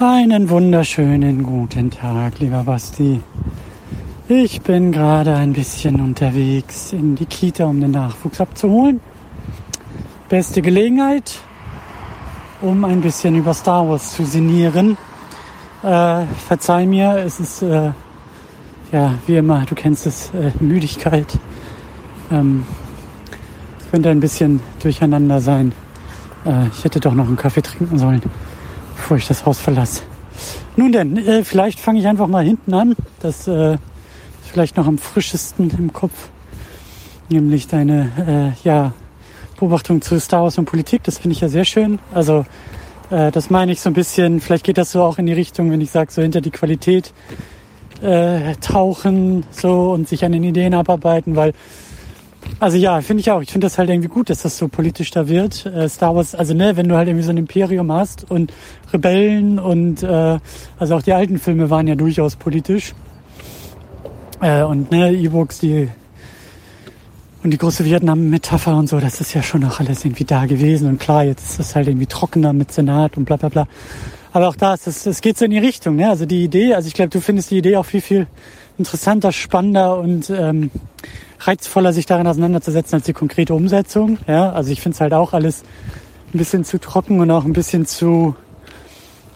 Einen wunderschönen guten Tag, lieber Basti. Ich bin gerade ein bisschen unterwegs in die Kita, um den Nachwuchs abzuholen. Beste Gelegenheit, um ein bisschen über Star Wars zu sinnieren. Äh, verzeih mir, es ist äh, ja wie immer, du kennst es, äh, Müdigkeit. Ähm, könnte ein bisschen durcheinander sein. Äh, ich hätte doch noch einen Kaffee trinken sollen bevor ich das Haus verlasse. Nun denn, äh, vielleicht fange ich einfach mal hinten an. Das äh, ist vielleicht noch am frischesten im Kopf. Nämlich deine äh, ja, Beobachtung zu Star Wars und Politik. Das finde ich ja sehr schön. Also äh, das meine ich so ein bisschen, vielleicht geht das so auch in die Richtung, wenn ich sage, so hinter die Qualität äh, tauchen so und sich an den Ideen abarbeiten, weil also ja, finde ich auch. Ich finde das halt irgendwie gut, dass das so politisch da wird. Äh, Star Wars, also ne, wenn du halt irgendwie so ein Imperium hast und Rebellen und äh, also auch die alten Filme waren ja durchaus politisch. Äh, und ne, E-Books, die und die große Vietnam-Metapher und so, das ist ja schon auch alles irgendwie da gewesen. Und klar, jetzt ist das halt irgendwie trockener mit Senat und bla bla bla. Aber auch da ist es, es geht so in die Richtung, ne? Also die Idee, also ich glaube, du findest die Idee auch viel, viel interessanter, spannender und ähm, reizvoller, sich darin auseinanderzusetzen als die konkrete Umsetzung. Ja, also ich finde es halt auch alles ein bisschen zu trocken und auch ein bisschen zu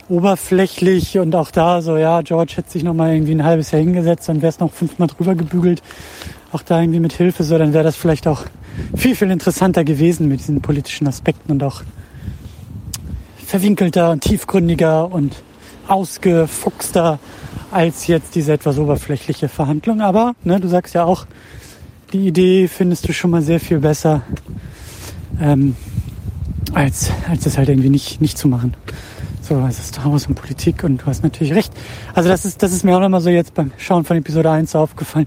oberflächlich und auch da so, ja, George hätte sich noch mal irgendwie ein halbes Jahr hingesetzt, dann wäre es noch fünfmal drüber gebügelt. Auch da irgendwie mit Hilfe, so, dann wäre das vielleicht auch viel, viel interessanter gewesen mit diesen politischen Aspekten und auch verwinkelter und tiefgründiger und ausgefuchster als jetzt diese etwas oberflächliche Verhandlung. Aber ne, du sagst ja auch, die Idee findest du schon mal sehr viel besser, ähm, als, als das halt irgendwie nicht, nicht zu machen. So, also Star Wars und Politik und du hast natürlich recht. Also das ist, das ist mir auch nochmal so jetzt beim Schauen von Episode 1 aufgefallen.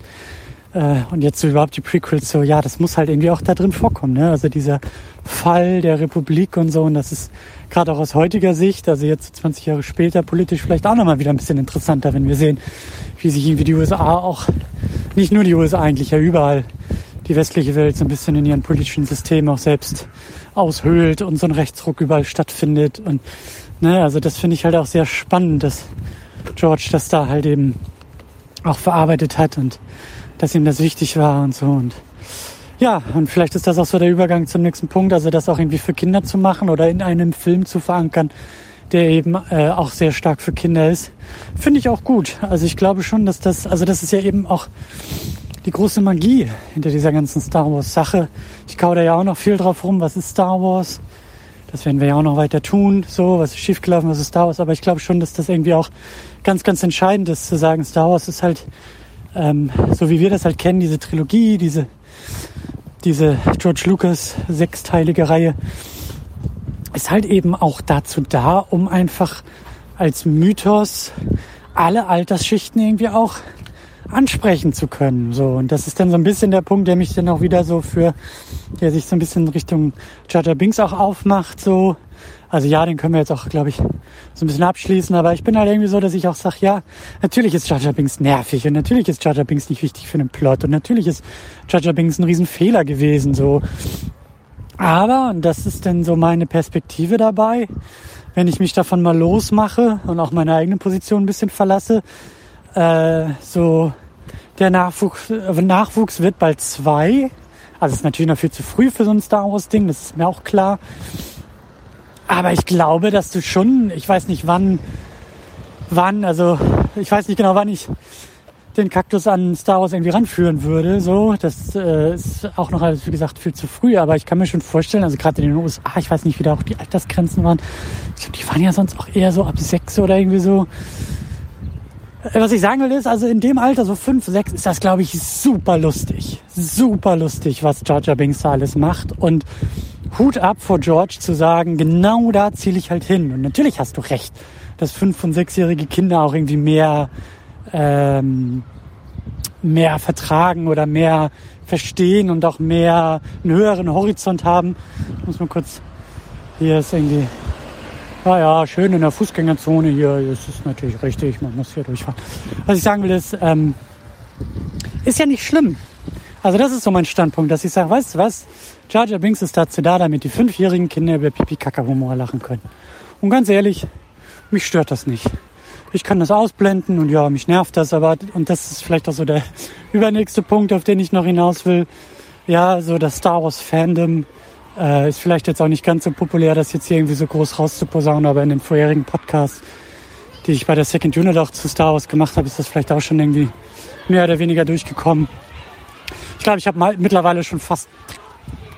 Äh, und jetzt so überhaupt die Prequels, so ja, das muss halt irgendwie auch da drin vorkommen. Ne? Also dieser Fall der Republik und so, und das ist gerade auch aus heutiger Sicht, also jetzt 20 Jahre später, politisch vielleicht auch nochmal wieder ein bisschen interessanter, wenn wir sehen, wie sich irgendwie die USA auch, nicht nur die USA eigentlich, ja überall die westliche Welt so ein bisschen in ihren politischen Systemen auch selbst aushöhlt und so ein Rechtsruck überall stattfindet. Und ne, also das finde ich halt auch sehr spannend, dass George das da halt eben auch verarbeitet hat und dass ihm das wichtig war und so. Und ja, und vielleicht ist das auch so der Übergang zum nächsten Punkt, also das auch irgendwie für Kinder zu machen oder in einem Film zu verankern, der eben äh, auch sehr stark für Kinder ist, finde ich auch gut. Also ich glaube schon, dass das, also das ist ja eben auch die große Magie hinter dieser ganzen Star Wars Sache. Ich kau da ja auch noch viel drauf rum, was ist Star Wars? Das werden wir ja auch noch weiter tun, so, was ist schiefgelaufen, was ist Star Wars, aber ich glaube schon, dass das irgendwie auch ganz, ganz entscheidend ist, zu sagen, Star Wars ist halt, ähm, so wie wir das halt kennen, diese Trilogie, diese, diese George Lucas sechsteilige Reihe, ist halt eben auch dazu da, um einfach als Mythos alle Altersschichten irgendwie auch ansprechen zu können. So und das ist dann so ein bisschen der Punkt, der mich dann auch wieder so für, der sich so ein bisschen Richtung Jar Binks auch aufmacht. So, also ja, den können wir jetzt auch, glaube ich, so ein bisschen abschließen. Aber ich bin halt irgendwie so, dass ich auch sage, ja, natürlich ist Jar Binks nervig und natürlich ist Jar Binks nicht wichtig für den Plot und natürlich ist Jar Binks ein Riesenfehler gewesen. So, aber, und das ist dann so meine Perspektive dabei, wenn ich mich davon mal losmache und auch meine eigene Position ein bisschen verlasse, äh, so der Nachwuchs, äh, Nachwuchs wird bald zwei. Also ist natürlich noch viel zu früh für so ein Star Wars Ding, das ist mir auch klar. Aber ich glaube, dass du schon, ich weiß nicht wann, wann, also ich weiß nicht genau, wann ich den Kaktus an Star Wars irgendwie ranführen würde. So, das äh, ist auch noch alles, wie gesagt, viel zu früh. Aber ich kann mir schon vorstellen, also gerade in den USA, ich weiß nicht, wie da auch die Altersgrenzen waren. Ich glaube, die waren ja sonst auch eher so ab sechs oder irgendwie so. Was ich sagen will ist, also in dem Alter, so fünf, sechs, ist das, glaube ich, super lustig. Super lustig, was Jar Binks alles macht. Und Hut ab vor George zu sagen, genau da ziele ich halt hin. Und natürlich hast du recht, dass fünf- und sechsjährige Kinder auch irgendwie mehr ähm, mehr vertragen oder mehr verstehen und auch mehr einen höheren Horizont haben. Ich muss mal kurz, hier ist irgendwie, ah ja, schön in der Fußgängerzone hier, das ist natürlich richtig, man muss hier durchfahren. Was ich sagen will ist, ähm, ist ja nicht schlimm. Also das ist so mein Standpunkt, dass ich sage, weißt du was, Jar Jar Binks ist dazu da, damit die fünfjährigen Kinder über Pipi Kaka Humor lachen können. Und ganz ehrlich, mich stört das nicht. Ich kann das ausblenden und ja, mich nervt das, aber, und das ist vielleicht auch so der übernächste Punkt, auf den ich noch hinaus will. Ja, so das Star Wars Fandom äh, ist vielleicht jetzt auch nicht ganz so populär, das jetzt hier irgendwie so groß rauszuposaunen, aber in dem vorherigen Podcast, die ich bei der Second Unit auch zu Star Wars gemacht habe, ist das vielleicht auch schon irgendwie mehr oder weniger durchgekommen. Ich glaube, ich habe mittlerweile schon fast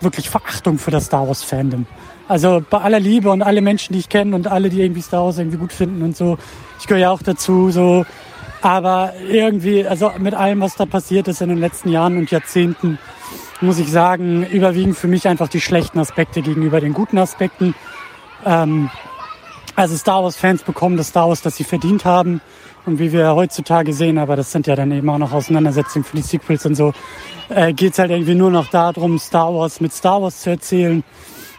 wirklich Verachtung für das Star Wars Fandom. Also bei aller Liebe und alle Menschen, die ich kenne und alle, die irgendwie Star Wars irgendwie gut finden und so. Ich gehöre ja auch dazu, so. Aber irgendwie, also mit allem, was da passiert ist in den letzten Jahren und Jahrzehnten, muss ich sagen, überwiegen für mich einfach die schlechten Aspekte gegenüber den guten Aspekten. Ähm, also Star Wars-Fans bekommen das Star Wars, das sie verdient haben. Und wie wir heutzutage sehen, aber das sind ja dann eben auch noch Auseinandersetzungen für die Sequels und so, äh, geht es halt irgendwie nur noch darum, Star Wars mit Star Wars zu erzählen.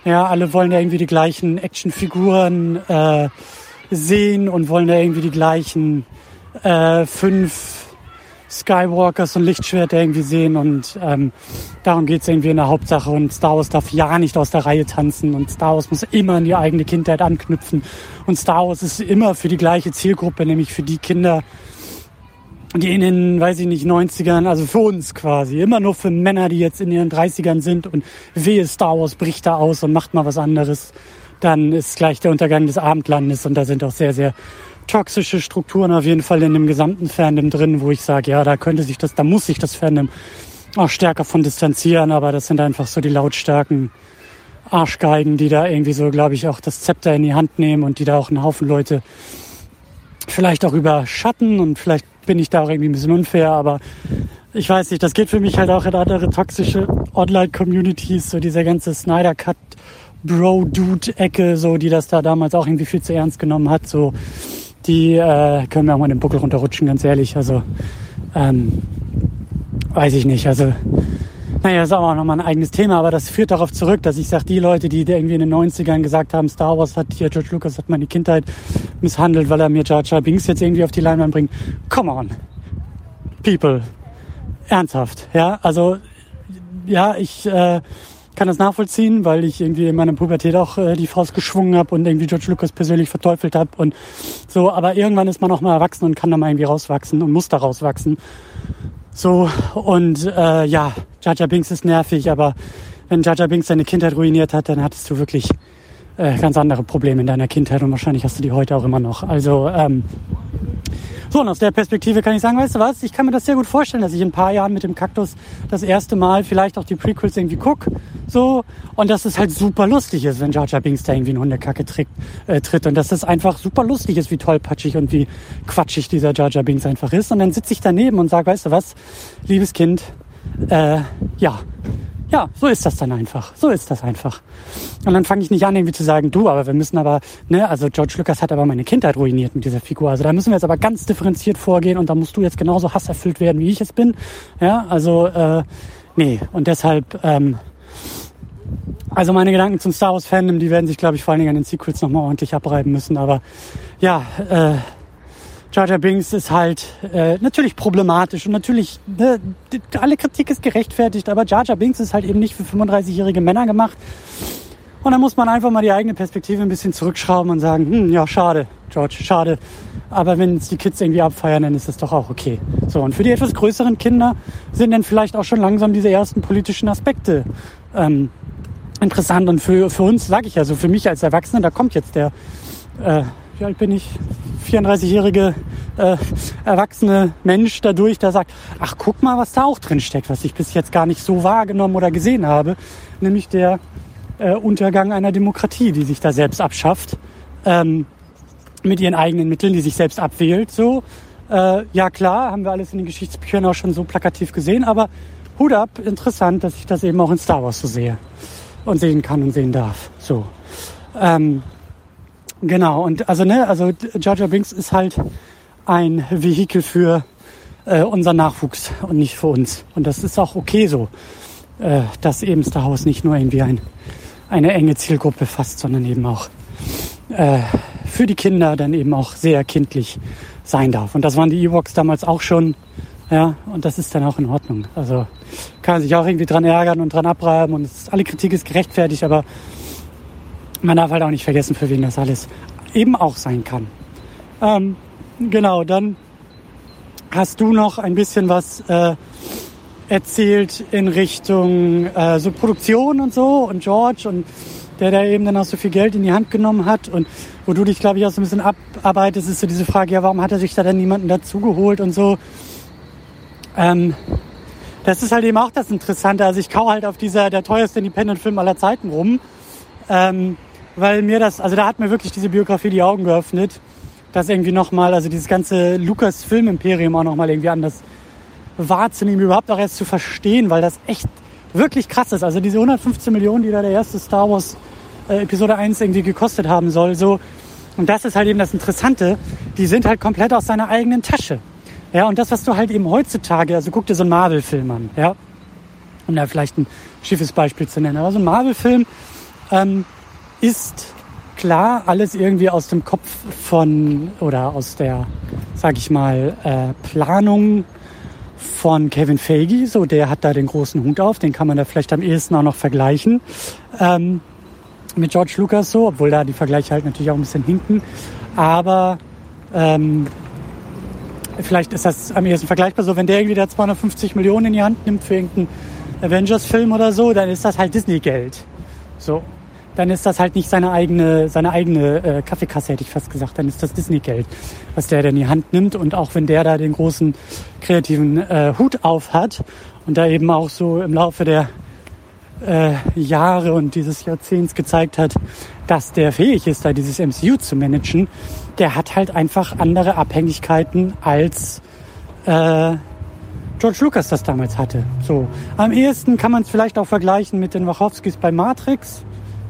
Ja, alle wollen ja irgendwie die gleichen Actionfiguren äh, sehen und wollen ja irgendwie die gleichen äh, fünf Skywalkers und Lichtschwerter irgendwie sehen und ähm, darum geht's irgendwie in der Hauptsache und Star Wars darf ja nicht aus der Reihe tanzen und Star Wars muss immer an die eigene Kindheit anknüpfen und Star Wars ist immer für die gleiche Zielgruppe, nämlich für die Kinder, die in den, weiß ich nicht, 90ern, also für uns quasi, immer nur für Männer, die jetzt in ihren 30ern sind und wehe Star Wars bricht da aus und macht mal was anderes, dann ist gleich der Untergang des Abendlandes und da sind auch sehr, sehr toxische Strukturen auf jeden Fall in dem gesamten Fandom drin, wo ich sage, ja, da könnte sich das, da muss sich das Fandom auch stärker von distanzieren, aber das sind einfach so die lautstarken Arschgeigen, die da irgendwie so, glaube ich, auch das Zepter in die Hand nehmen und die da auch einen Haufen Leute vielleicht auch überschatten und vielleicht bin ich da auch irgendwie ein bisschen unfair, aber ich weiß nicht, das geht für mich halt auch in andere toxische Online-Communities, so dieser ganze Snyder Cut Bro-Dude-Ecke, so, die das da damals auch irgendwie viel zu ernst genommen hat, so, die äh, können mir auch mal den Buckel runterrutschen, ganz ehrlich, also, ähm, weiß ich nicht, also, naja, das ist auch nochmal ein eigenes Thema, aber das führt darauf zurück, dass ich sage, die Leute, die irgendwie in den 90ern gesagt haben, Star Wars hat hier, George Lucas hat meine Kindheit misshandelt, weil er mir Jar Jar Binks jetzt irgendwie auf die Leinwand bringt. Come on. People. Ernsthaft, ja, also, ja, ich, äh, kann das nachvollziehen, weil ich irgendwie in meiner Pubertät auch äh, die Faust geschwungen habe und irgendwie George Lucas persönlich verteufelt habe und so. Aber irgendwann ist man auch mal erwachsen und kann da mal irgendwie rauswachsen und muss da rauswachsen. So, und äh, ja, Jaja Binks ist nervig, aber wenn Jaja Binks deine Kindheit ruiniert hat, dann hattest du wirklich äh, ganz andere Probleme in deiner Kindheit und wahrscheinlich hast du die heute auch immer noch. Also, ähm, so, und aus der Perspektive kann ich sagen, weißt du was, ich kann mir das sehr gut vorstellen, dass ich in ein paar Jahren mit dem Kaktus das erste Mal vielleicht auch die Prequels irgendwie guck, so, und dass es halt super lustig ist, wenn Jar Jar Binks da irgendwie in Hundekacke tritt, äh, tritt. Und dass es einfach super lustig ist, wie tollpatschig und wie quatschig dieser Jar Jar Binks einfach ist. Und dann sitze ich daneben und sage, weißt du was, liebes Kind, äh, ja, ja, so ist das dann einfach. So ist das einfach. Und dann fange ich nicht an, irgendwie zu sagen, du, aber wir müssen aber, ne, also George Lucas hat aber meine Kindheit ruiniert mit dieser Figur. Also da müssen wir jetzt aber ganz differenziert vorgehen und da musst du jetzt genauso hasserfüllt werden, wie ich es bin. Ja, also, äh, nee. Und deshalb, ähm, also meine Gedanken zum Star Wars Fandom, die werden sich, glaube ich, vor allen Dingen an den Sequels nochmal ordentlich abreiben müssen. Aber ja, äh, Jar Binks ist halt äh, natürlich problematisch und natürlich ne, alle Kritik ist gerechtfertigt, aber Jar Binks ist halt eben nicht für 35-jährige Männer gemacht. Und dann muss man einfach mal die eigene Perspektive ein bisschen zurückschrauben und sagen, hm, ja, schade, George, schade. Aber wenn es die Kids irgendwie abfeiern, dann ist das doch auch okay. So, und für die etwas größeren Kinder sind dann vielleicht auch schon langsam diese ersten politischen Aspekte ähm, interessant. Und für, für uns, sage ich ja so, für mich als Erwachsener, da kommt jetzt der, äh, wie alt bin ich, 34-jährige äh, erwachsene Mensch dadurch, der sagt, ach guck mal, was da auch drin steckt, was ich bis jetzt gar nicht so wahrgenommen oder gesehen habe, nämlich der äh, Untergang einer Demokratie, die sich da selbst abschafft, ähm, mit ihren eigenen Mitteln, die sich selbst abwählt. So, äh, ja klar, haben wir alles in den Geschichtsbüchern auch schon so plakativ gesehen, aber Hut ab, interessant, dass ich das eben auch in Star Wars so sehe und sehen kann und sehen darf. So. Ähm, genau, und also ne, also Jar Jar Binks ist halt ein Vehikel für äh, unseren Nachwuchs und nicht für uns. Und das ist auch okay so, äh, dass eben Star nicht nur irgendwie ein, eine enge Zielgruppe fasst, sondern eben auch äh, für die Kinder dann eben auch sehr kindlich sein darf. Und das waren die Ewoks damals auch schon. Ja, und das ist dann auch in Ordnung. Also kann man sich auch irgendwie dran ärgern und dran abreiben und ist, alle Kritik ist gerechtfertigt, aber man darf halt auch nicht vergessen, für wen das alles eben auch sein kann. Ähm, genau, dann hast du noch ein bisschen was äh, erzählt in Richtung äh, so Produktion und so und George und der da eben dann auch so viel Geld in die Hand genommen hat und wo du dich, glaube ich, auch so ein bisschen abarbeitest, ist so diese Frage, ja, warum hat er sich da dann niemanden dazugeholt und so. Ähm, das ist halt eben auch das Interessante. Also ich kau halt auf dieser, der teuerste Independent-Film aller Zeiten rum. Ähm, weil mir das, also da hat mir wirklich diese Biografie die Augen geöffnet, dass irgendwie nochmal, also dieses ganze Lukas-Film-Imperium auch nochmal irgendwie anders wahrzunehmen, überhaupt auch erst zu verstehen, weil das echt wirklich krass ist. Also diese 115 Millionen, die da der erste Star Wars äh, Episode 1 irgendwie gekostet haben soll, so. Und das ist halt eben das Interessante. Die sind halt komplett aus seiner eigenen Tasche. Ja, und das, was du halt eben heutzutage, also guck dir so einen Marvel-Film an, ja, um da vielleicht ein schiefes Beispiel zu nennen. Aber so ein Marvel-Film ähm, ist klar alles irgendwie aus dem Kopf von oder aus der, sag ich mal, äh, Planung von Kevin Feige. So, der hat da den großen Hut auf, den kann man da vielleicht am ehesten auch noch vergleichen. Ähm, mit George Lucas so, obwohl da die Vergleiche halt natürlich auch ein bisschen hinken. Aber ähm, vielleicht ist das am ehesten vergleichbar so, wenn der irgendwie da 250 Millionen in die Hand nimmt für irgendeinen Avengers-Film oder so, dann ist das halt Disney-Geld. So. Dann ist das halt nicht seine eigene, seine eigene äh, Kaffeekasse, hätte ich fast gesagt. Dann ist das Disney-Geld, was der da in die Hand nimmt. Und auch wenn der da den großen kreativen äh, Hut auf hat und da eben auch so im Laufe der äh, Jahre und dieses Jahrzehnts gezeigt hat, dass der fähig ist, da dieses MCU zu managen, der hat halt einfach andere Abhängigkeiten als äh, George Lucas das damals hatte. So. Am ehesten kann man es vielleicht auch vergleichen mit den Wachowskis bei Matrix,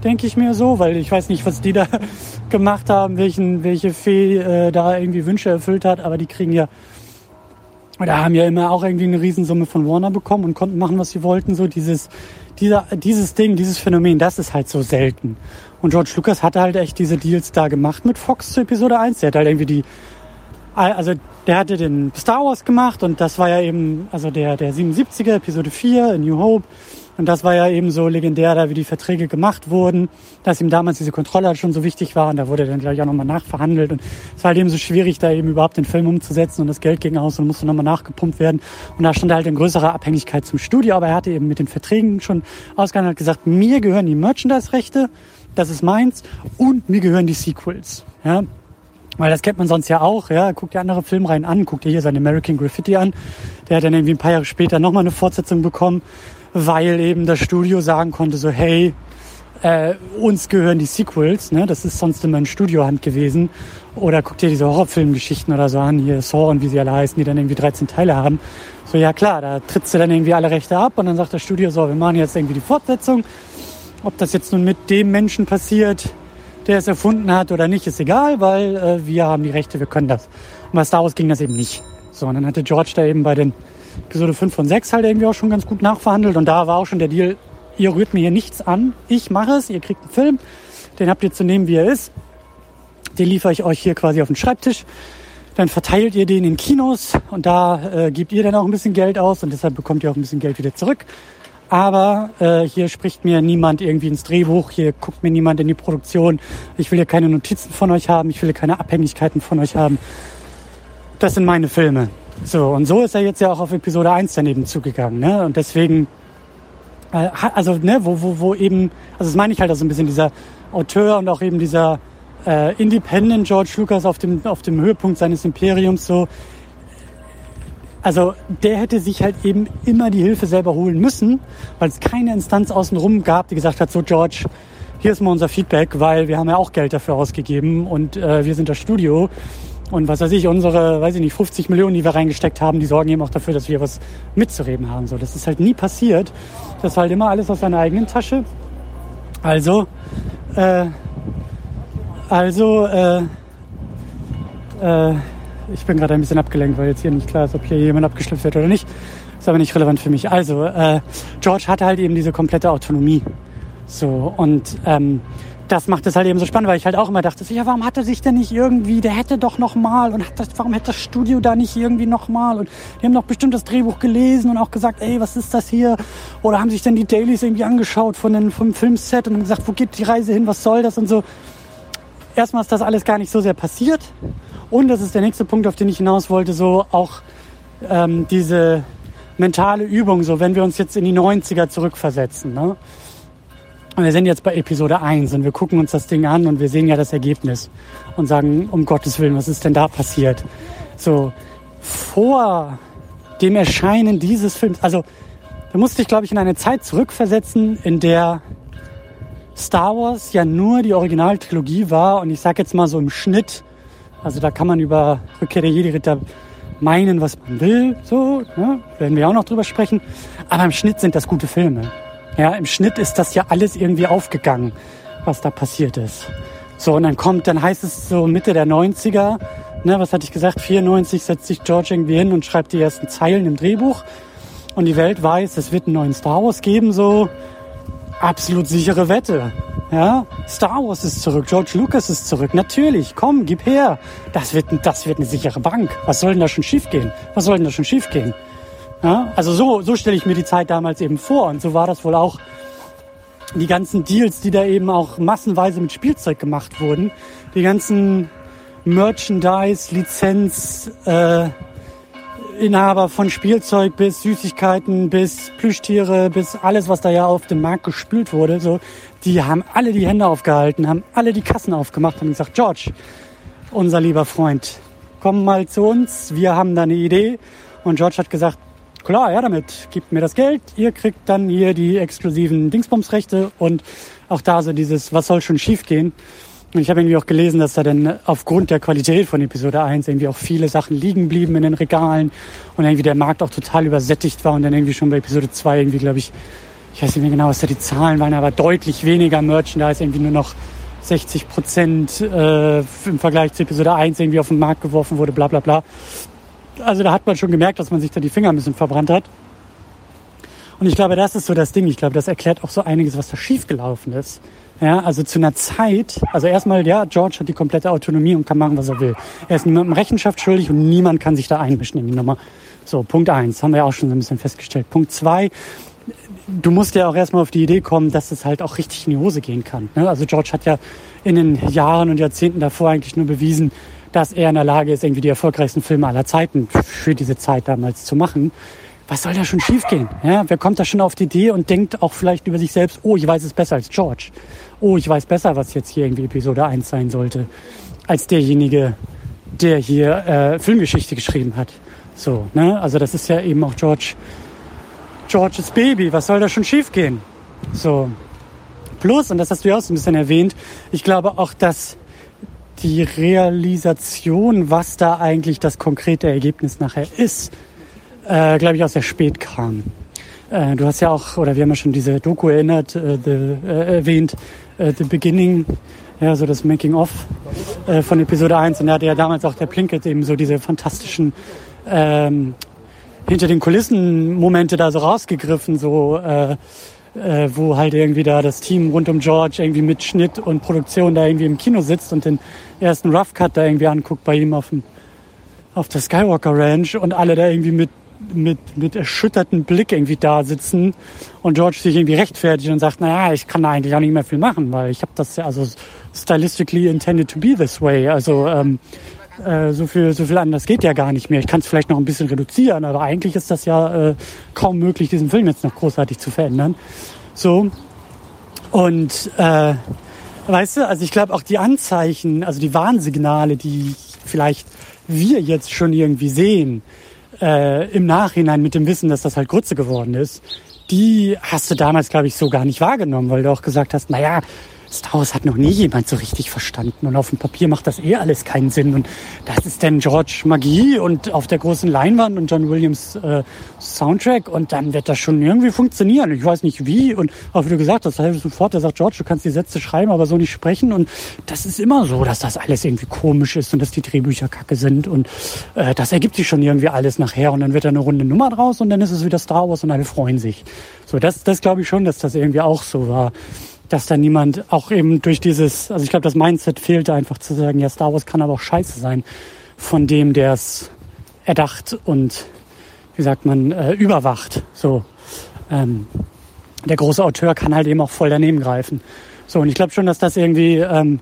denke ich mir so, weil ich weiß nicht, was die da gemacht haben, welchen, welche Fee äh, da irgendwie Wünsche erfüllt hat, aber die kriegen ja oder haben ja immer auch irgendwie eine Riesensumme von Warner bekommen und konnten machen, was sie wollten. So dieses, dieser, dieses Ding, dieses Phänomen, das ist halt so selten. Und George Lucas hatte halt echt diese Deals da gemacht mit Fox zu Episode 1. Der hat halt irgendwie die, also der hatte den Star Wars gemacht und das war ja eben, also der, der 77er, Episode 4, New Hope. Und das war ja eben so legendär, da wie die Verträge gemacht wurden, dass ihm damals diese Kontrolle halt schon so wichtig war und da wurde dann gleich auch nochmal nachverhandelt und es war halt eben so schwierig, da eben überhaupt den Film umzusetzen und das Geld ging aus und musste nochmal nachgepumpt werden und da stand er halt in größerer Abhängigkeit zum Studio, aber er hatte eben mit den Verträgen schon ausgehandelt, gesagt, mir gehören die Merchandise-Rechte, das ist meins und mir gehören die Sequels, ja. Weil das kennt man sonst ja auch, ja. Guck dir andere Filmreihen an, guck dir hier seine American Graffiti an. Der hat dann irgendwie ein paar Jahre später nochmal eine Fortsetzung bekommen weil eben das Studio sagen konnte, so hey, äh, uns gehören die Sequels, ne? das ist sonst immer in Studiohand gewesen. Oder guck dir diese Horrorfilmgeschichten oder so an, hier Saw und wie sie alle heißen, die dann irgendwie 13 Teile haben. So, ja klar, da trittst du dann irgendwie alle Rechte ab und dann sagt das Studio so, wir machen jetzt irgendwie die Fortsetzung. Ob das jetzt nun mit dem Menschen passiert, der es erfunden hat oder nicht, ist egal, weil äh, wir haben die Rechte, wir können das. Und Star Wars ging das eben nicht. So, und dann hatte George da eben bei den Episode 5 von 6 halt irgendwie auch schon ganz gut nachverhandelt. Und da war auch schon der Deal, ihr rührt mir hier nichts an. Ich mache es, ihr kriegt einen Film, den habt ihr zu nehmen, wie er ist. Den liefere ich euch hier quasi auf den Schreibtisch. Dann verteilt ihr den in Kinos und da äh, gebt ihr dann auch ein bisschen Geld aus und deshalb bekommt ihr auch ein bisschen Geld wieder zurück. Aber äh, hier spricht mir niemand irgendwie ins Drehbuch, hier guckt mir niemand in die Produktion. Ich will hier keine Notizen von euch haben, ich will hier keine Abhängigkeiten von euch haben. Das sind meine Filme. So, und so ist er jetzt ja auch auf Episode 1 daneben zugegangen. Ne? Und deswegen, äh, also, ne, wo, wo, wo eben, also das meine ich halt auch so ein bisschen, dieser Auteur und auch eben dieser äh, Independent George Lucas auf dem, auf dem Höhepunkt seines Imperiums so. Also der hätte sich halt eben immer die Hilfe selber holen müssen, weil es keine Instanz außenrum gab, die gesagt hat, so George, hier ist mal unser Feedback, weil wir haben ja auch Geld dafür ausgegeben und äh, wir sind das Studio und was weiß ich, unsere, weiß ich nicht, 50 Millionen, die wir reingesteckt haben, die sorgen eben auch dafür, dass wir was mitzureden haben. So, das ist halt nie passiert. Das war halt immer alles aus seiner eigenen Tasche. Also, äh, also, äh, äh, ich bin gerade ein bisschen abgelenkt, weil jetzt hier nicht klar ist, ob hier jemand abgeschlüpft wird oder nicht. Ist aber nicht relevant für mich. Also, äh, George hatte halt eben diese komplette Autonomie. So, und ähm, das macht es halt eben so spannend, weil ich halt auch immer dachte, ja, warum hat er sich denn nicht irgendwie, der hätte doch noch mal und das, warum hätte das Studio da nicht irgendwie noch mal und die haben doch bestimmt das Drehbuch gelesen und auch gesagt, ey, was ist das hier? Oder haben sich denn die Dailies irgendwie angeschaut von den, vom Filmset und gesagt, wo geht die Reise hin, was soll das und so. Erstmal ist das alles gar nicht so sehr passiert Und das ist der nächste Punkt, auf den ich hinaus wollte, so auch ähm, diese mentale Übung, so wenn wir uns jetzt in die 90er zurückversetzen. Ne? Und wir sind jetzt bei Episode 1 und wir gucken uns das Ding an und wir sehen ja das Ergebnis und sagen, um Gottes Willen, was ist denn da passiert? So, vor dem Erscheinen dieses Films, also du musst dich, glaube ich, in eine Zeit zurückversetzen, in der Star Wars ja nur die Originaltrilogie war und ich sag jetzt mal so im Schnitt, also da kann man über Rückkehr der Jedi-Ritter meinen, was man will, so, ne? werden wir auch noch drüber sprechen, aber im Schnitt sind das gute Filme. Ja, im Schnitt ist das ja alles irgendwie aufgegangen, was da passiert ist. So, und dann kommt, dann heißt es so Mitte der 90er, ne, was hatte ich gesagt, 94 setzt sich George irgendwie hin und schreibt die ersten Zeilen im Drehbuch. Und die Welt weiß, es wird einen neuen Star Wars geben, so absolut sichere Wette. Ja, Star Wars ist zurück, George Lucas ist zurück. Natürlich, komm, gib her. Das wird, das wird eine sichere Bank. Was soll denn da schon schiefgehen? Was soll denn da schon schiefgehen? Ja, also so, so stelle ich mir die Zeit damals eben vor. Und so war das wohl auch die ganzen Deals, die da eben auch massenweise mit Spielzeug gemacht wurden. Die ganzen Merchandise, Lizenz, äh, Inhaber von Spielzeug bis Süßigkeiten bis Plüschtiere bis alles, was da ja auf dem Markt gespült wurde, so, die haben alle die Hände aufgehalten, haben alle die Kassen aufgemacht und gesagt, George, unser lieber Freund, komm mal zu uns, wir haben da eine Idee. Und George hat gesagt, klar, ja damit, gebt mir das Geld, ihr kriegt dann hier die exklusiven Dingsbumsrechte und auch da so dieses, was soll schon schiefgehen. Und ich habe irgendwie auch gelesen, dass da dann aufgrund der Qualität von Episode 1 irgendwie auch viele Sachen liegen blieben in den Regalen und irgendwie der Markt auch total übersättigt war und dann irgendwie schon bei Episode 2 irgendwie, glaube ich, ich weiß nicht mehr genau, was da die Zahlen waren, aber deutlich weniger Merchandise, irgendwie nur noch 60 Prozent äh, im Vergleich zu Episode 1 irgendwie auf den Markt geworfen wurde, bla bla bla also da hat man schon gemerkt, dass man sich da die Finger ein bisschen verbrannt hat. Und ich glaube, das ist so das Ding. Ich glaube, das erklärt auch so einiges, was da schiefgelaufen ist. Ja, also zu einer Zeit, also erstmal, ja, George hat die komplette Autonomie und kann machen, was er will. Er ist niemandem Rechenschaft schuldig und niemand kann sich da einmischen in die Nummer. So, Punkt eins, haben wir ja auch schon so ein bisschen festgestellt. Punkt zwei, du musst ja auch erstmal auf die Idee kommen, dass es halt auch richtig in die Hose gehen kann. Ne? Also George hat ja in den Jahren und Jahrzehnten davor eigentlich nur bewiesen, dass er in der Lage ist, irgendwie die erfolgreichsten Filme aller Zeiten für diese Zeit damals zu machen. Was soll da schon schiefgehen? Ja, wer kommt da schon auf die Idee und denkt auch vielleicht über sich selbst, oh, ich weiß es besser als George. Oh, ich weiß besser, was jetzt hier irgendwie Episode 1 sein sollte, als derjenige, der hier äh, Filmgeschichte geschrieben hat. So, ne? Also das ist ja eben auch George, Georges Baby. Was soll da schon schiefgehen? So. Plus, und das hast du ja auch so ein bisschen erwähnt, ich glaube auch, dass die Realisation, was da eigentlich das konkrete Ergebnis nachher ist, äh, glaube ich, auch sehr spät kam. Äh, du hast ja auch, oder wir haben ja schon diese Doku erinnert, äh, the, äh, erwähnt, äh, The Beginning, ja, so das Making-of äh, von Episode 1. Und da hatte ja damals auch der Plinkett eben so diese fantastischen ähm, hinter den Kulissen Momente da so rausgegriffen, so äh, wo halt irgendwie da das Team rund um George irgendwie mit Schnitt und Produktion da irgendwie im Kino sitzt und den ersten Rough Cut da irgendwie anguckt bei ihm auf, dem, auf der Skywalker Ranch und alle da irgendwie mit, mit, mit erschüttertem Blick irgendwie da sitzen und George sich irgendwie rechtfertigt und sagt, naja, ich kann da eigentlich auch nicht mehr viel machen, weil ich habe das ja also stylistically intended to be this way. Also ähm, äh, so viel, so viel anders geht ja gar nicht mehr. Ich kann es vielleicht noch ein bisschen reduzieren, aber eigentlich ist das ja äh, kaum möglich, diesen Film jetzt noch großartig zu verändern. So. Und äh, weißt du, also ich glaube auch die Anzeichen, also die Warnsignale, die vielleicht wir jetzt schon irgendwie sehen, äh, im Nachhinein mit dem Wissen, dass das halt Grütze geworden ist, die hast du damals, glaube ich, so gar nicht wahrgenommen, weil du auch gesagt hast, naja, Star Wars hat noch nie jemand so richtig verstanden. Und auf dem Papier macht das eh alles keinen Sinn. Und das ist dann George Magie und auf der großen Leinwand und John Williams äh, Soundtrack. Und dann wird das schon irgendwie funktionieren. Ich weiß nicht wie. Und auch wie du gesagt hast, halt sofort, der sagt George, du kannst die Sätze schreiben, aber so nicht sprechen. Und das ist immer so, dass das alles irgendwie komisch ist und dass die Drehbücher kacke sind. Und äh, das ergibt sich schon irgendwie alles nachher. Und dann wird da eine runde Nummer draus und dann ist es wieder Star Wars und alle freuen sich. So, das, das glaube ich schon, dass das irgendwie auch so war dass da niemand auch eben durch dieses, also ich glaube, das Mindset fehlte einfach zu sagen, ja, Star Wars kann aber auch scheiße sein von dem, der es erdacht und, wie sagt man, äh, überwacht. So, ähm, der große Auteur kann halt eben auch voll daneben greifen. So, und ich glaube schon, dass das irgendwie, ähm,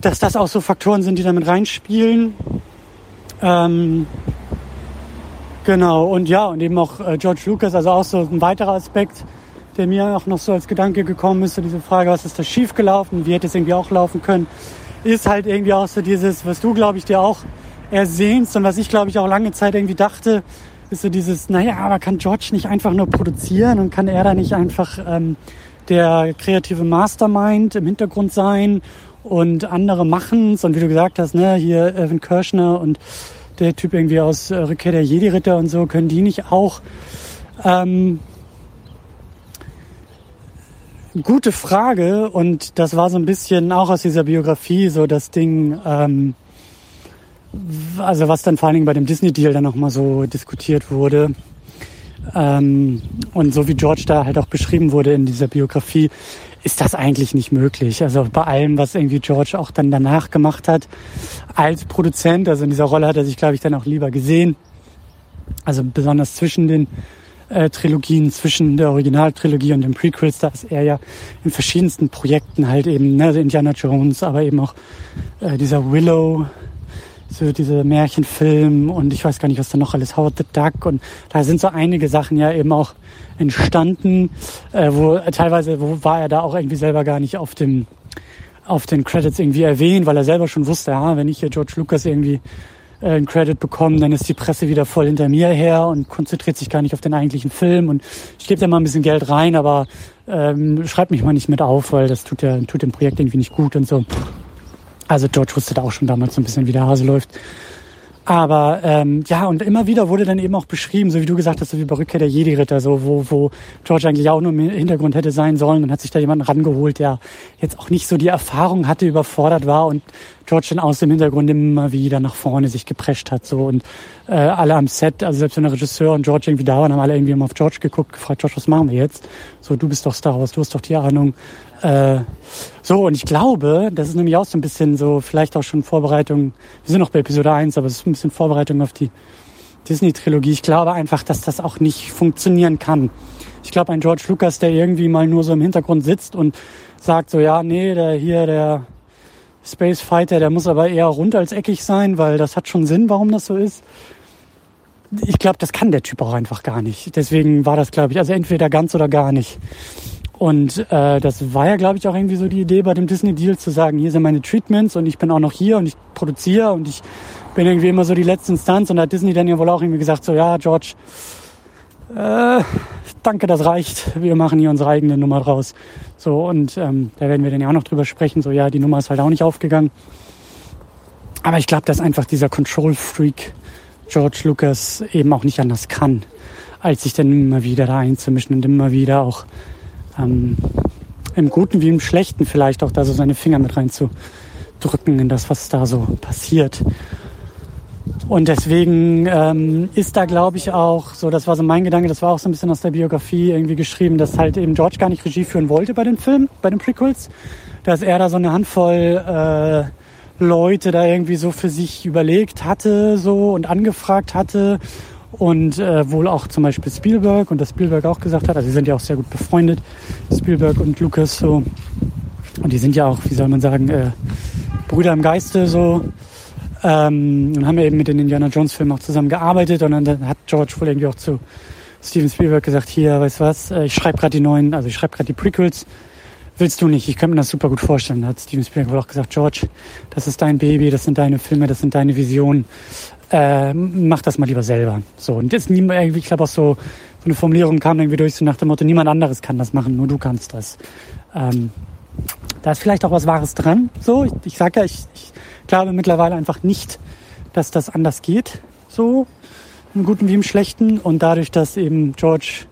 dass das auch so Faktoren sind, die damit reinspielen. Ähm, genau, und ja, und eben auch äh, George Lucas, also auch so ein weiterer Aspekt, der mir auch noch so als Gedanke gekommen ist, so diese Frage, was ist da schiefgelaufen, wie hätte es irgendwie auch laufen können, ist halt irgendwie auch so dieses, was du, glaube ich, dir auch ersehnst und was ich, glaube ich, auch lange Zeit irgendwie dachte, ist so dieses, naja, aber kann George nicht einfach nur produzieren und kann er da nicht einfach ähm, der kreative Mastermind im Hintergrund sein und andere machen's? Und wie du gesagt hast, ne, hier Evan Kirschner und der Typ irgendwie aus äh, Rückkehr der Jedi-Ritter und so, können die nicht auch ähm, gute Frage und das war so ein bisschen auch aus dieser Biografie so das Ding, ähm, also was dann vor allen Dingen bei dem Disney-Deal dann nochmal so diskutiert wurde. Ähm, und so wie George da halt auch beschrieben wurde in dieser Biografie, ist das eigentlich nicht möglich. Also bei allem, was irgendwie George auch dann danach gemacht hat als Produzent, also in dieser Rolle hat er sich, glaube ich, dann auch lieber gesehen. Also besonders zwischen den äh, Trilogien, zwischen der Originaltrilogie und den Prequels, da ist er ja in verschiedensten Projekten halt eben, ne, also Indiana Jones, aber eben auch äh, dieser Willow, so diese Märchenfilm und ich weiß gar nicht, was da noch alles, Howard the Duck und da sind so einige Sachen ja eben auch entstanden, äh, wo äh, teilweise wo war er da auch irgendwie selber gar nicht auf dem auf den Credits irgendwie erwähnt, weil er selber schon wusste, ja, wenn ich hier George Lucas irgendwie äh, einen Credit bekomme, dann ist die Presse wieder voll hinter mir her und konzentriert sich gar nicht auf den eigentlichen Film und ich gebe da mal ein bisschen Geld rein, aber ähm, schreibt mich mal nicht mit auf, weil das tut ja tut dem Projekt irgendwie nicht gut und so. Also George wusste da auch schon damals so ein bisschen, wie der Hase läuft. Aber ähm, ja, und immer wieder wurde dann eben auch beschrieben, so wie du gesagt hast, so wie bei Rückkehr der Jedi-Ritter, so wo, wo George eigentlich auch nur im Hintergrund hätte sein sollen und hat sich da jemanden rangeholt, der jetzt auch nicht so die Erfahrung hatte, überfordert war und George aus dem Hintergrund immer wieder nach vorne sich geprescht hat. so Und äh, alle am Set, also selbst wenn der Regisseur und George irgendwie da waren, haben alle irgendwie immer auf George geguckt, gefragt, George, was machen wir jetzt? So, du bist doch Star Wars, du hast doch die Ahnung. Äh, so, und ich glaube, das ist nämlich auch so ein bisschen so, vielleicht auch schon Vorbereitung, wir sind noch bei Episode 1, aber es ist ein bisschen Vorbereitung auf die Disney-Trilogie. Ich glaube einfach, dass das auch nicht funktionieren kann. Ich glaube, ein George Lucas, der irgendwie mal nur so im Hintergrund sitzt und sagt so, ja, nee, der hier, der Space Fighter, der muss aber eher rund als eckig sein, weil das hat schon Sinn, warum das so ist. Ich glaube, das kann der Typ auch einfach gar nicht. Deswegen war das, glaube ich, also entweder ganz oder gar nicht. Und äh, das war ja, glaube ich, auch irgendwie so die Idee bei dem Disney-Deal zu sagen, hier sind meine Treatments und ich bin auch noch hier und ich produziere und ich bin irgendwie immer so die letzte Instanz. Und da hat Disney dann ja wohl auch irgendwie gesagt, so ja, George, äh, danke, das reicht. Wir machen hier unsere eigene Nummer draus. So, und ähm, da werden wir dann ja auch noch drüber sprechen. So, ja, die Nummer ist halt auch nicht aufgegangen. Aber ich glaube, dass einfach dieser Control-Freak George Lucas eben auch nicht anders kann, als sich dann immer wieder da einzumischen und immer wieder auch ähm, im Guten wie im Schlechten vielleicht auch da so seine Finger mit reinzudrücken in das, was da so passiert. Und deswegen ähm, ist da, glaube ich, auch so, das war so mein Gedanke, das war auch so ein bisschen aus der Biografie irgendwie geschrieben, dass halt eben George gar nicht Regie führen wollte bei den Filmen, bei den Prequels, dass er da so eine Handvoll äh, Leute da irgendwie so für sich überlegt hatte so und angefragt hatte. Und äh, wohl auch zum Beispiel Spielberg und das Spielberg auch gesagt hat, also sie sind ja auch sehr gut befreundet, Spielberg und Lucas so. Und die sind ja auch, wie soll man sagen, äh, Brüder im Geiste so ähm, und haben eben mit den Indiana Jones Filmen auch zusammen gearbeitet und dann hat George wohl irgendwie auch zu Steven Spielberg gesagt, hier, weißt du was, äh, ich schreibe gerade die neuen, also ich schreibe gerade die Prequels, willst du nicht, ich könnte mir das super gut vorstellen. Da hat Steven Spielberg wohl auch gesagt, George, das ist dein Baby, das sind deine Filme, das sind deine Visionen äh, mach das mal lieber selber. So, und das nie, ich glaube auch so, so eine Formulierung kam irgendwie durch, so nach dem Motto, niemand anderes kann das machen, nur du kannst das. Ähm, da ist vielleicht auch was Wahres dran. So, ich, ich sage ja, ich, ich glaube mittlerweile einfach nicht, dass das anders geht. So, im Guten wie im Schlechten. Und dadurch, dass eben George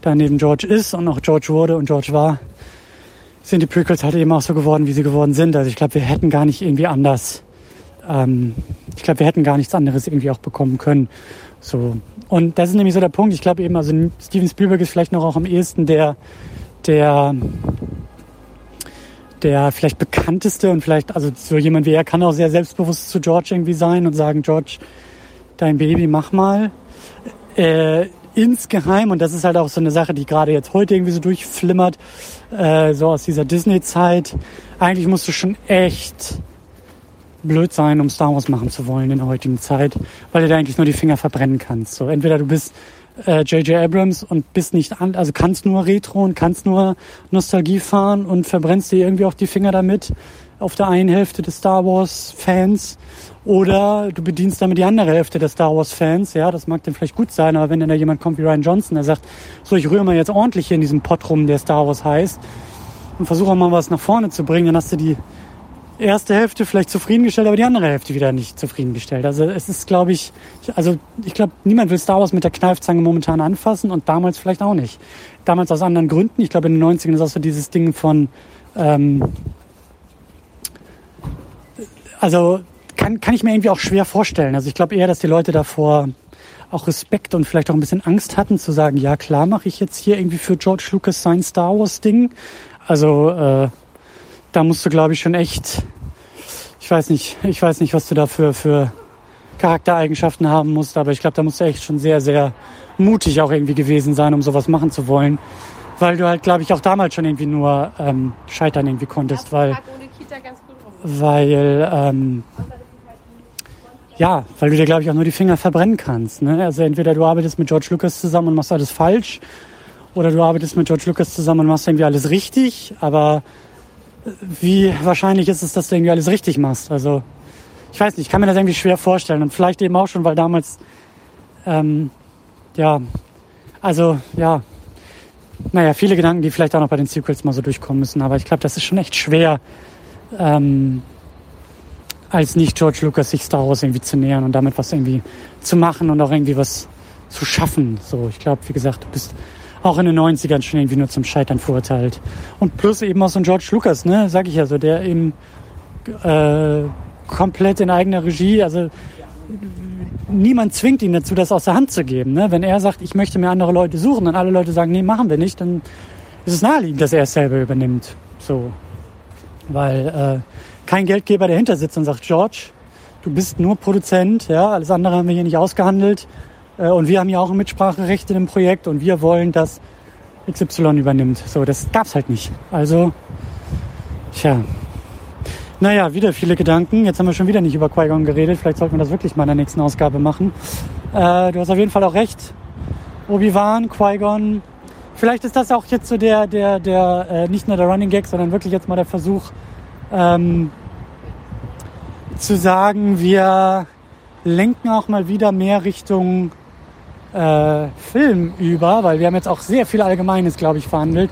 daneben George ist und auch George wurde und George war, sind die Prequels halt eben auch so geworden, wie sie geworden sind. Also ich glaube, wir hätten gar nicht irgendwie anders ähm, ich glaube, wir hätten gar nichts anderes irgendwie auch bekommen können. So. Und das ist nämlich so der Punkt. Ich glaube eben, also Steven Spielberg ist vielleicht noch auch am ehesten der, der, der vielleicht bekannteste und vielleicht, also so jemand wie er kann auch sehr selbstbewusst zu George irgendwie sein und sagen, George, dein Baby, mach mal. Äh, insgeheim, und das ist halt auch so eine Sache, die gerade jetzt heute irgendwie so durchflimmert, äh, so aus dieser Disney-Zeit, eigentlich musst du schon echt blöd sein, um Star Wars machen zu wollen in der heutigen Zeit, weil du da eigentlich nur die Finger verbrennen kannst. So entweder du bist J.J. Äh, Abrams und bist nicht an, also kannst nur Retro und kannst nur Nostalgie fahren und verbrennst dir irgendwie auch die Finger damit auf der einen Hälfte des Star Wars Fans oder du bedienst damit die andere Hälfte der Star Wars Fans. Ja, das mag dann vielleicht gut sein, aber wenn dann da jemand kommt wie Ryan Johnson, der sagt, so ich rühre mal jetzt ordentlich hier in diesem Pott rum, der Star Wars heißt und versuche mal was nach vorne zu bringen, dann hast du die erste Hälfte vielleicht zufriedengestellt, aber die andere Hälfte wieder nicht zufriedengestellt. Also es ist, glaube ich, also ich glaube, niemand will Star Wars mit der Kneifzange momentan anfassen und damals vielleicht auch nicht. Damals aus anderen Gründen. Ich glaube, in den 90ern ist auch so dieses Ding von, ähm, also kann, kann ich mir irgendwie auch schwer vorstellen. Also ich glaube eher, dass die Leute davor auch Respekt und vielleicht auch ein bisschen Angst hatten zu sagen, ja klar mache ich jetzt hier irgendwie für George Lucas sein Star Wars Ding. Also äh, da musst du, glaube ich, schon echt, ich weiß nicht, ich weiß nicht, was du da für, für Charaktereigenschaften haben musst, aber ich glaube, da musst du echt schon sehr, sehr mutig auch irgendwie gewesen sein, um sowas machen zu wollen. Weil du halt, glaube ich, auch damals schon irgendwie nur ähm, scheitern irgendwie konntest, weil, weil, ähm, ja, weil du dir, glaube ich, auch nur die Finger verbrennen kannst. Ne? Also entweder du arbeitest mit George Lucas zusammen und machst alles falsch, oder du arbeitest mit George Lucas zusammen und machst irgendwie alles richtig, aber wie wahrscheinlich ist es, dass du irgendwie alles richtig machst. Also ich weiß nicht, ich kann mir das irgendwie schwer vorstellen und vielleicht eben auch schon, weil damals, ähm, ja, also ja, naja, viele Gedanken, die vielleicht auch noch bei den Sequels mal so durchkommen müssen, aber ich glaube, das ist schon echt schwer, ähm, als nicht George Lucas sich Star Wars irgendwie zu nähern und damit was irgendwie zu machen und auch irgendwie was zu schaffen. So, ich glaube, wie gesagt, du bist auch in den 90ern schon irgendwie nur zum Scheitern verurteilt. Und plus eben auch so ein George Lucas, ne, sag ich ja so, der eben äh, komplett in eigener Regie, also niemand zwingt ihn dazu, das aus der Hand zu geben. Ne? Wenn er sagt, ich möchte mir andere Leute suchen und alle Leute sagen, nee, machen wir nicht, dann ist es naheliegend, dass er es selber übernimmt. So. Weil äh, kein Geldgeber dahinter sitzt und sagt, George, du bist nur Produzent, ja, alles andere haben wir hier nicht ausgehandelt. Äh, und wir haben ja auch ein Mitspracherecht in dem Projekt und wir wollen, dass XY übernimmt. So, das gab's halt nicht. Also, tja. Naja, wieder viele Gedanken. Jetzt haben wir schon wieder nicht über Qui-Gon geredet. Vielleicht sollten wir das wirklich mal in der nächsten Ausgabe machen. Äh, du hast auf jeden Fall auch recht. Obi-Wan, Qui-Gon. Vielleicht ist das auch jetzt so der, der, der, äh, nicht nur der Running Gag, sondern wirklich jetzt mal der Versuch, ähm, zu sagen, wir lenken auch mal wieder mehr Richtung äh, Film über, weil wir haben jetzt auch sehr viel Allgemeines, glaube ich, verhandelt.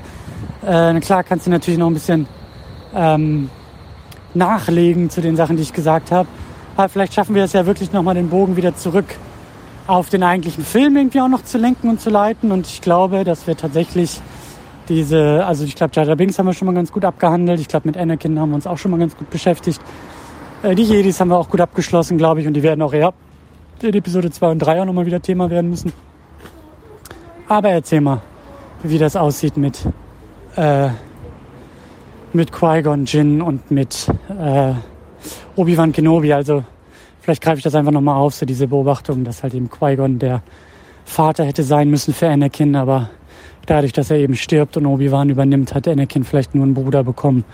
Äh, klar kannst du natürlich noch ein bisschen ähm, nachlegen zu den Sachen, die ich gesagt habe. Aber vielleicht schaffen wir es ja wirklich nochmal den Bogen wieder zurück auf den eigentlichen Film irgendwie auch noch zu lenken und zu leiten. Und ich glaube, dass wir tatsächlich diese, also ich glaube, Jar Binks haben wir schon mal ganz gut abgehandelt. Ich glaube, mit Anakin haben wir uns auch schon mal ganz gut beschäftigt. Äh, die Jedis haben wir auch gut abgeschlossen, glaube ich. Und die werden auch eher in Episode 2 und 3 auch nochmal wieder Thema werden müssen. Aber erzähl mal, wie das aussieht mit, äh, mit Qui-Gon Jinn und mit äh, Obi-Wan Kenobi. Also vielleicht greife ich das einfach nochmal auf, so diese Beobachtung, dass halt eben Qui-Gon der Vater hätte sein müssen für Anakin, aber dadurch, dass er eben stirbt und Obi-Wan übernimmt, hat Anakin vielleicht nur einen Bruder bekommen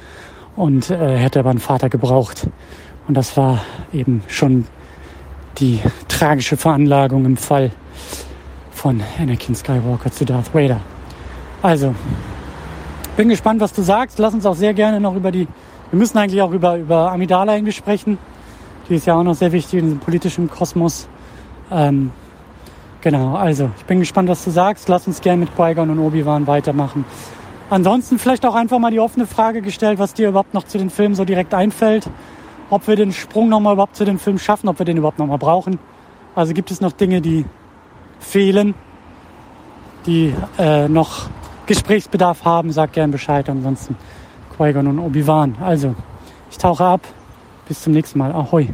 und äh, hätte aber einen Vater gebraucht. Und das war eben schon die tragische Veranlagung im Fall von Anakin Skywalker zu Darth Vader. Also, bin gespannt, was du sagst. Lass uns auch sehr gerne noch über die, wir müssen eigentlich auch über, über Amidala irgendwie sprechen. Die ist ja auch noch sehr wichtig in diesem politischen Kosmos. Ähm, genau, also, ich bin gespannt, was du sagst. Lass uns gerne mit Qui-Gon und Obi-Wan weitermachen. Ansonsten vielleicht auch einfach mal die offene Frage gestellt, was dir überhaupt noch zu den Filmen so direkt einfällt ob wir den Sprung nochmal überhaupt zu dem Film schaffen, ob wir den überhaupt nochmal brauchen. Also gibt es noch Dinge, die fehlen, die äh, noch Gesprächsbedarf haben, sag gern Bescheid. Ansonsten Qui-Gon und Obi-Wan. Also, ich tauche ab. Bis zum nächsten Mal. Ahoi.